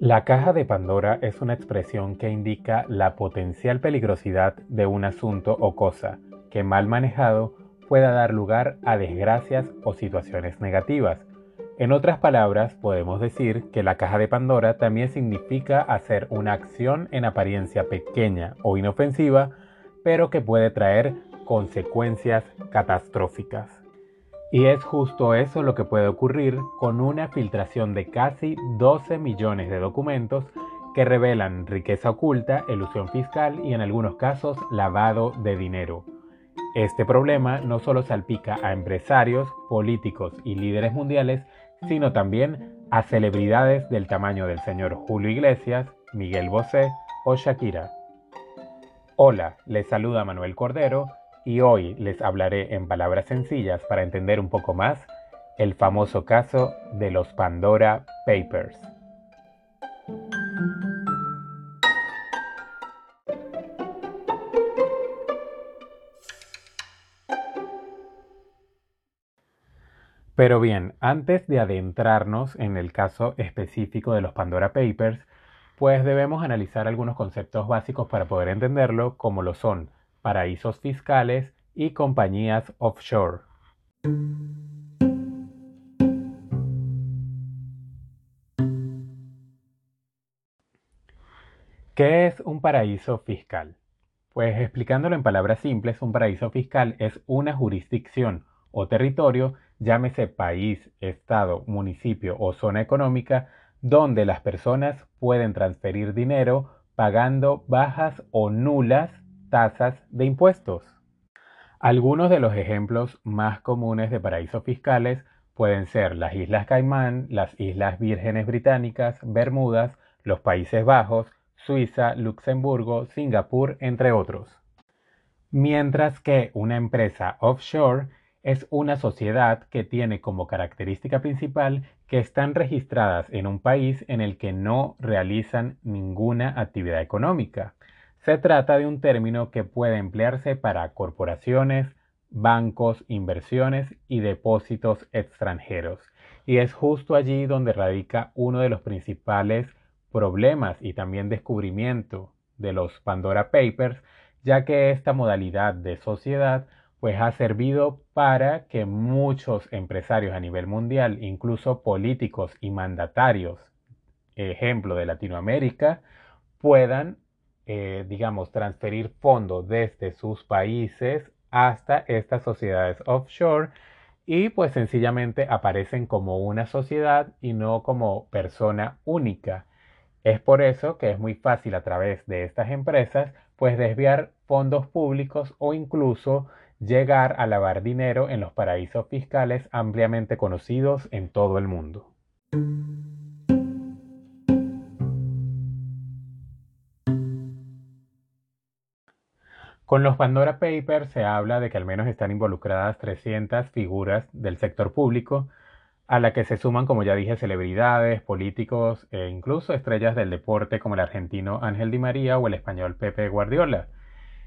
La caja de Pandora es una expresión que indica la potencial peligrosidad de un asunto o cosa que mal manejado pueda dar lugar a desgracias o situaciones negativas. En otras palabras, podemos decir que la caja de Pandora también significa hacer una acción en apariencia pequeña o inofensiva, pero que puede traer consecuencias catastróficas. Y es justo eso lo que puede ocurrir con una filtración de casi 12 millones de documentos que revelan riqueza oculta, elusión fiscal y en algunos casos lavado de dinero. Este problema no solo salpica a empresarios, políticos y líderes mundiales, sino también a celebridades del tamaño del señor Julio Iglesias, Miguel Bosé o Shakira. Hola, les saluda Manuel Cordero y hoy les hablaré en palabras sencillas para entender un poco más el famoso caso de los Pandora Papers. Pero bien, antes de adentrarnos en el caso específico de los Pandora Papers, pues debemos analizar algunos conceptos básicos para poder entenderlo, como lo son paraísos fiscales y compañías offshore. ¿Qué es un paraíso fiscal? Pues explicándolo en palabras simples, un paraíso fiscal es una jurisdicción o territorio, llámese país, estado, municipio o zona económica, donde las personas pueden transferir dinero pagando bajas o nulas tasas de impuestos. Algunos de los ejemplos más comunes de paraísos fiscales pueden ser las Islas Caimán, las Islas Vírgenes Británicas, Bermudas, los Países Bajos, Suiza, Luxemburgo, Singapur, entre otros. Mientras que una empresa offshore es una sociedad que tiene como característica principal que están registradas en un país en el que no realizan ninguna actividad económica. Se trata de un término que puede emplearse para corporaciones, bancos, inversiones y depósitos extranjeros. Y es justo allí donde radica uno de los principales problemas y también descubrimiento de los Pandora Papers, ya que esta modalidad de sociedad pues ha servido para que muchos empresarios a nivel mundial, incluso políticos y mandatarios, ejemplo de Latinoamérica, puedan eh, digamos, transferir fondos desde sus países hasta estas sociedades offshore y pues sencillamente aparecen como una sociedad y no como persona única. Es por eso que es muy fácil a través de estas empresas pues desviar fondos públicos o incluso llegar a lavar dinero en los paraísos fiscales ampliamente conocidos en todo el mundo. Con los Pandora Papers se habla de que al menos están involucradas 300 figuras del sector público, a la que se suman, como ya dije, celebridades, políticos e incluso estrellas del deporte como el argentino Ángel Di María o el español Pepe Guardiola.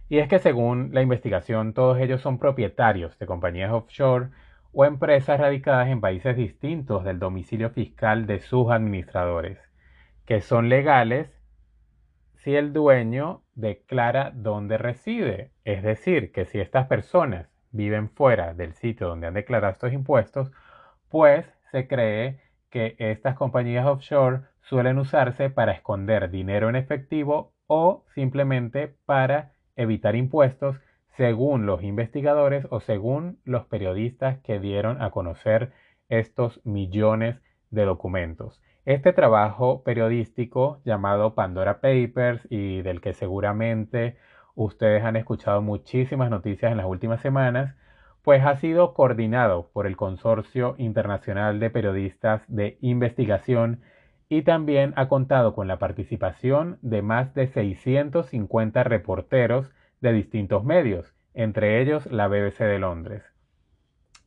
Y es que según la investigación, todos ellos son propietarios de compañías offshore o empresas radicadas en países distintos del domicilio fiscal de sus administradores, que son legales si el dueño declara dónde reside. Es decir, que si estas personas viven fuera del sitio donde han declarado estos impuestos, pues se cree que estas compañías offshore suelen usarse para esconder dinero en efectivo o simplemente para evitar impuestos según los investigadores o según los periodistas que dieron a conocer estos millones de documentos. Este trabajo periodístico llamado Pandora Papers y del que seguramente ustedes han escuchado muchísimas noticias en las últimas semanas, pues ha sido coordinado por el Consorcio Internacional de Periodistas de Investigación y también ha contado con la participación de más de 650 reporteros de distintos medios, entre ellos la BBC de Londres.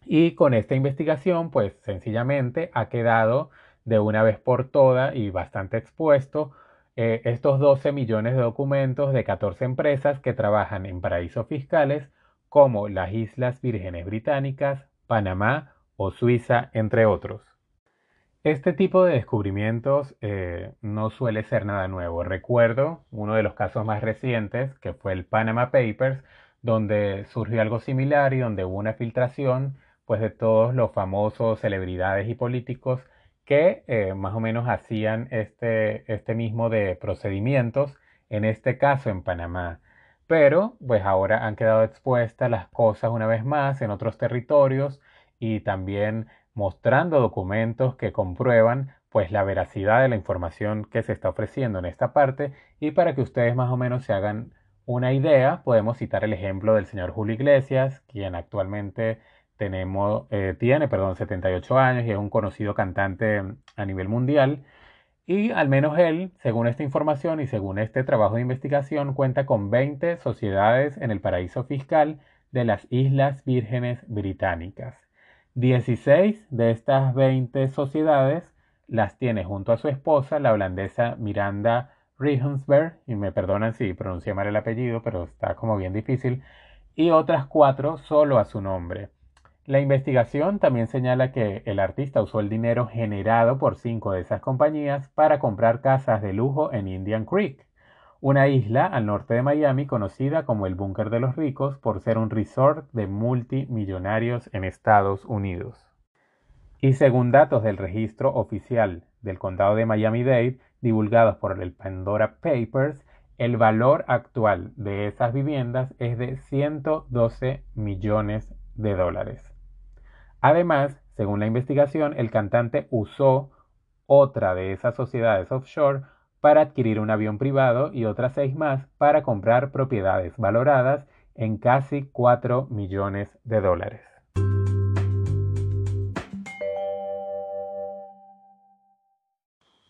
Y con esta investigación, pues sencillamente ha quedado de una vez por todas y bastante expuesto eh, estos 12 millones de documentos de 14 empresas que trabajan en paraísos fiscales como las Islas Vírgenes Británicas, Panamá o Suiza, entre otros. Este tipo de descubrimientos eh, no suele ser nada nuevo. Recuerdo uno de los casos más recientes, que fue el Panama Papers, donde surgió algo similar y donde hubo una filtración pues, de todos los famosos celebridades y políticos que eh, más o menos hacían este, este mismo de procedimientos, en este caso en Panamá. Pero pues ahora han quedado expuestas las cosas una vez más en otros territorios y también mostrando documentos que comprueban pues la veracidad de la información que se está ofreciendo en esta parte y para que ustedes más o menos se hagan una idea, podemos citar el ejemplo del señor Julio Iglesias, quien actualmente tenemos, eh, tiene perdón, 78 años y es un conocido cantante a nivel mundial. Y al menos él, según esta información y según este trabajo de investigación, cuenta con 20 sociedades en el paraíso fiscal de las Islas Vírgenes Británicas. 16 de estas 20 sociedades las tiene junto a su esposa, la holandesa Miranda Riehensberg, y me perdonan si pronuncié mal el apellido, pero está como bien difícil, y otras cuatro solo a su nombre. La investigación también señala que el artista usó el dinero generado por cinco de esas compañías para comprar casas de lujo en Indian Creek, una isla al norte de Miami conocida como el Búnker de los Ricos por ser un resort de multimillonarios en Estados Unidos. Y según datos del registro oficial del condado de Miami-Dade, divulgados por el Pandora Papers, el valor actual de esas viviendas es de 112 millones de dólares. Además, según la investigación, el cantante usó otra de esas sociedades offshore para adquirir un avión privado y otras seis más para comprar propiedades valoradas en casi 4 millones de dólares.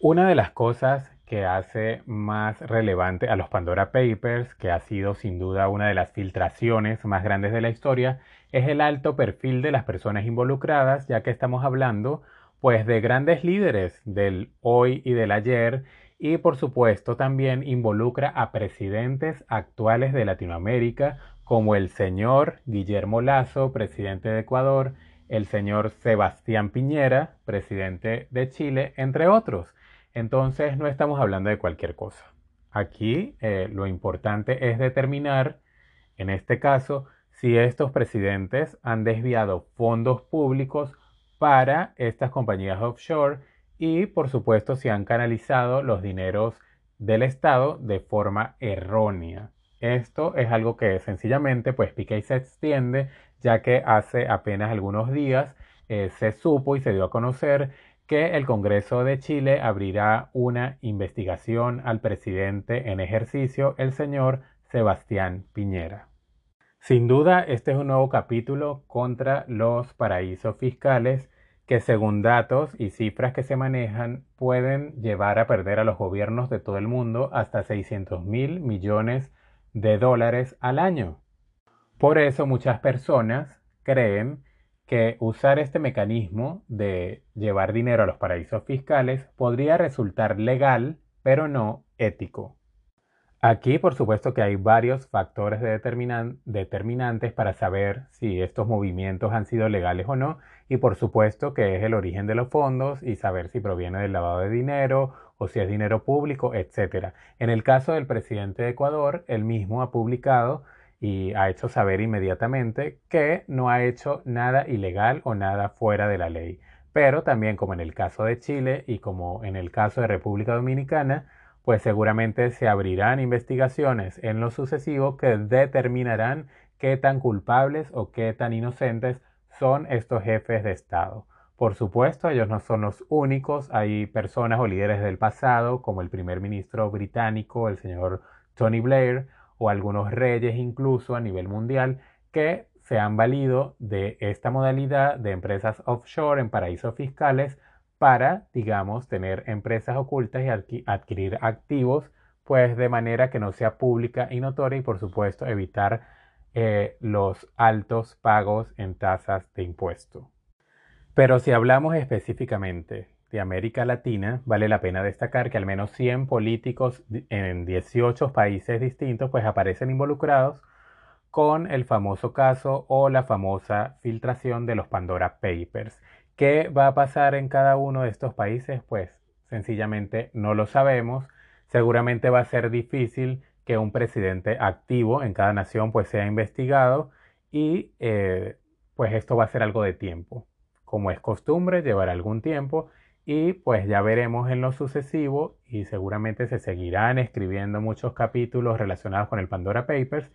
Una de las cosas que hace más relevante a los Pandora Papers, que ha sido sin duda una de las filtraciones más grandes de la historia, es el alto perfil de las personas involucradas, ya que estamos hablando pues de grandes líderes del hoy y del ayer y por supuesto también involucra a presidentes actuales de Latinoamérica como el señor Guillermo Lazo, presidente de Ecuador, el señor Sebastián Piñera, presidente de Chile, entre otros. Entonces no estamos hablando de cualquier cosa. Aquí eh, lo importante es determinar, en este caso, si estos presidentes han desviado fondos públicos para estas compañías offshore y, por supuesto, si han canalizado los dineros del Estado de forma errónea. Esto es algo que sencillamente pues y se extiende, ya que hace apenas algunos días eh, se supo y se dio a conocer que el Congreso de Chile abrirá una investigación al presidente en ejercicio, el señor Sebastián Piñera. Sin duda, este es un nuevo capítulo contra los paraísos fiscales que según datos y cifras que se manejan pueden llevar a perder a los gobiernos de todo el mundo hasta 600 mil millones de dólares al año. Por eso muchas personas creen que usar este mecanismo de llevar dinero a los paraísos fiscales podría resultar legal, pero no ético. Aquí, por supuesto, que hay varios factores determinantes para saber si estos movimientos han sido legales o no, y por supuesto que es el origen de los fondos y saber si proviene del lavado de dinero o si es dinero público, etc. En el caso del presidente de Ecuador, él mismo ha publicado y ha hecho saber inmediatamente que no ha hecho nada ilegal o nada fuera de la ley. Pero también como en el caso de Chile y como en el caso de República Dominicana, pues seguramente se abrirán investigaciones en lo sucesivo que determinarán qué tan culpables o qué tan inocentes son estos jefes de Estado. Por supuesto, ellos no son los únicos, hay personas o líderes del pasado, como el primer ministro británico, el señor Tony Blair, o algunos reyes incluso a nivel mundial que se han valido de esta modalidad de empresas offshore en paraísos fiscales para, digamos, tener empresas ocultas y adquirir activos, pues de manera que no sea pública y notoria y por supuesto evitar eh, los altos pagos en tasas de impuesto. Pero si hablamos específicamente de América Latina, vale la pena destacar que al menos 100 políticos en 18 países distintos pues aparecen involucrados con el famoso caso o la famosa filtración de los Pandora Papers. ¿Qué va a pasar en cada uno de estos países? Pues sencillamente no lo sabemos. Seguramente va a ser difícil que un presidente activo en cada nación pues sea investigado y eh, pues esto va a ser algo de tiempo. Como es costumbre, llevará algún tiempo y pues ya veremos en lo sucesivo y seguramente se seguirán escribiendo muchos capítulos relacionados con el Pandora Papers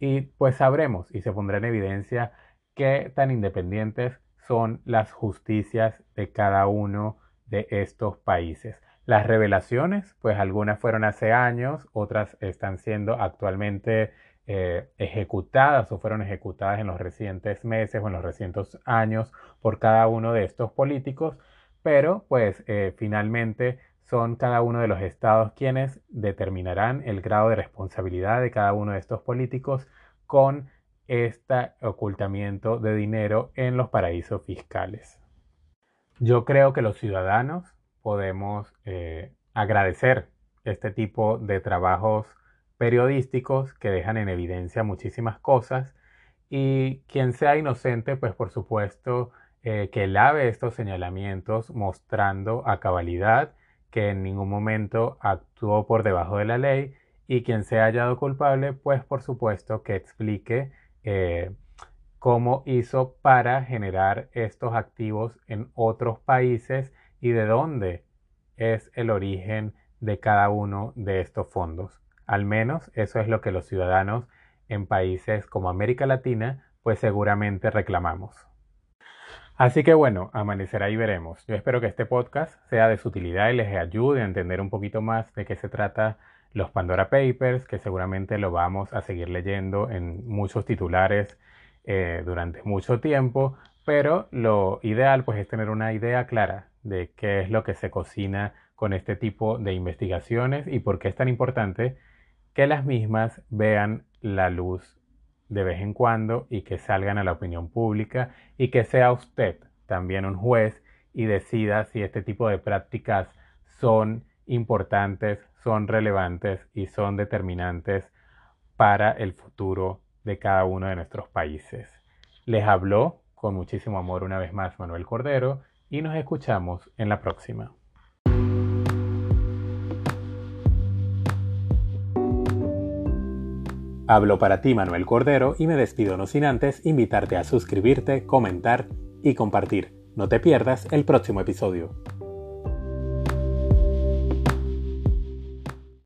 y pues sabremos y se pondrá en evidencia qué tan independientes son las justicias de cada uno de estos países. Las revelaciones, pues algunas fueron hace años, otras están siendo actualmente eh, ejecutadas o fueron ejecutadas en los recientes meses o en los recientes años por cada uno de estos políticos, pero pues eh, finalmente son cada uno de los estados quienes determinarán el grado de responsabilidad de cada uno de estos políticos con este ocultamiento de dinero en los paraísos fiscales. Yo creo que los ciudadanos podemos eh, agradecer este tipo de trabajos periodísticos que dejan en evidencia muchísimas cosas y quien sea inocente, pues por supuesto eh, que lave estos señalamientos mostrando a cabalidad que en ningún momento actuó por debajo de la ley y quien sea hallado culpable, pues por supuesto que explique eh, cómo hizo para generar estos activos en otros países y de dónde es el origen de cada uno de estos fondos. Al menos eso es lo que los ciudadanos en países como América Latina pues seguramente reclamamos. Así que bueno, amanecerá y veremos. Yo espero que este podcast sea de su utilidad y les ayude a entender un poquito más de qué se trata los Pandora Papers, que seguramente lo vamos a seguir leyendo en muchos titulares eh, durante mucho tiempo, pero lo ideal pues es tener una idea clara de qué es lo que se cocina con este tipo de investigaciones y por qué es tan importante que las mismas vean la luz de vez en cuando y que salgan a la opinión pública y que sea usted también un juez y decida si este tipo de prácticas son importantes, son relevantes y son determinantes para el futuro de cada uno de nuestros países. Les habló con muchísimo amor una vez más Manuel Cordero y nos escuchamos en la próxima. Hablo para ti Manuel Cordero y me despido no sin antes invitarte a suscribirte, comentar y compartir. No te pierdas el próximo episodio.